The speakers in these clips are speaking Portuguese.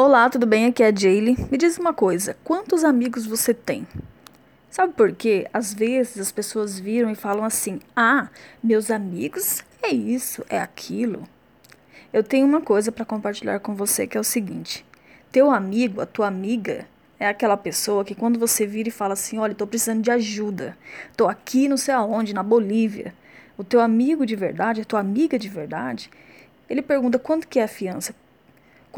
Olá, tudo bem? Aqui é a Jaylee. Me diz uma coisa, quantos amigos você tem? Sabe por quê? Às vezes as pessoas viram e falam assim: "Ah, meus amigos é isso, é aquilo". Eu tenho uma coisa para compartilhar com você que é o seguinte: teu amigo, a tua amiga, é aquela pessoa que quando você vira e fala assim: "Olha, estou precisando de ajuda. Estou aqui não sei aonde, na Bolívia". O teu amigo de verdade, a tua amiga de verdade, ele pergunta quanto que é a fiança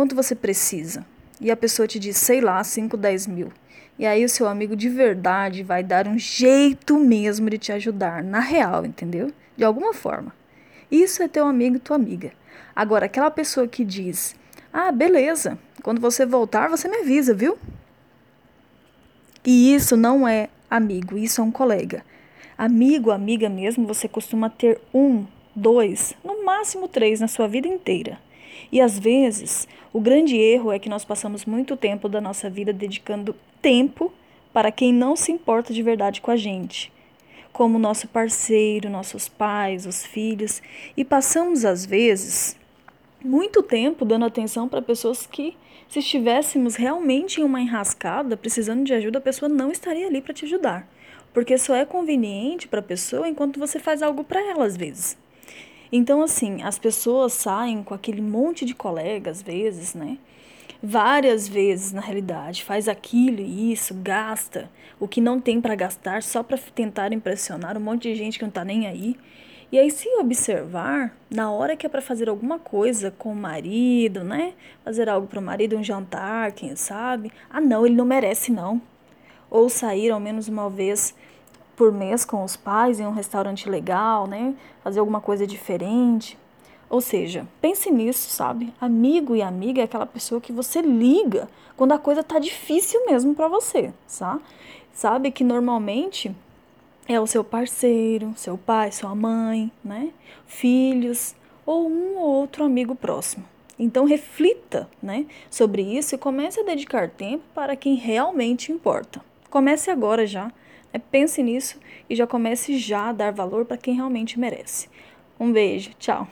Quanto você precisa? E a pessoa te diz, sei lá, 5, 10 mil. E aí o seu amigo de verdade vai dar um jeito mesmo de te ajudar, na real, entendeu? De alguma forma. Isso é teu amigo e tua amiga. Agora, aquela pessoa que diz, ah, beleza, quando você voltar, você me avisa, viu? E isso não é amigo, isso é um colega. Amigo, amiga mesmo, você costuma ter um, dois, no máximo três na sua vida inteira. E às vezes, o grande erro é que nós passamos muito tempo da nossa vida dedicando tempo para quem não se importa de verdade com a gente, como nosso parceiro, nossos pais, os filhos, e passamos às vezes muito tempo dando atenção para pessoas que, se estivéssemos realmente em uma enrascada, precisando de ajuda, a pessoa não estaria ali para te ajudar, porque só é conveniente para a pessoa enquanto você faz algo para ela às vezes. Então, assim, as pessoas saem com aquele monte de colegas, às vezes, né? Várias vezes, na realidade, faz aquilo e isso, gasta o que não tem para gastar só para tentar impressionar um monte de gente que não tá nem aí. E aí, se observar, na hora que é para fazer alguma coisa com o marido, né? Fazer algo para o marido, um jantar, quem sabe? Ah, não, ele não merece, não. Ou sair ao menos uma vez por mês com os pais em um restaurante legal, né? Fazer alguma coisa diferente. Ou seja, pense nisso, sabe? Amigo e amiga é aquela pessoa que você liga quando a coisa tá difícil mesmo para você, sabe? Sabe que normalmente é o seu parceiro, seu pai, sua mãe, né? Filhos ou um ou outro amigo próximo. Então reflita, né, sobre isso e comece a dedicar tempo para quem realmente importa. Comece agora já. É, pense nisso e já comece já a dar valor para quem realmente merece. Um beijo, tchau.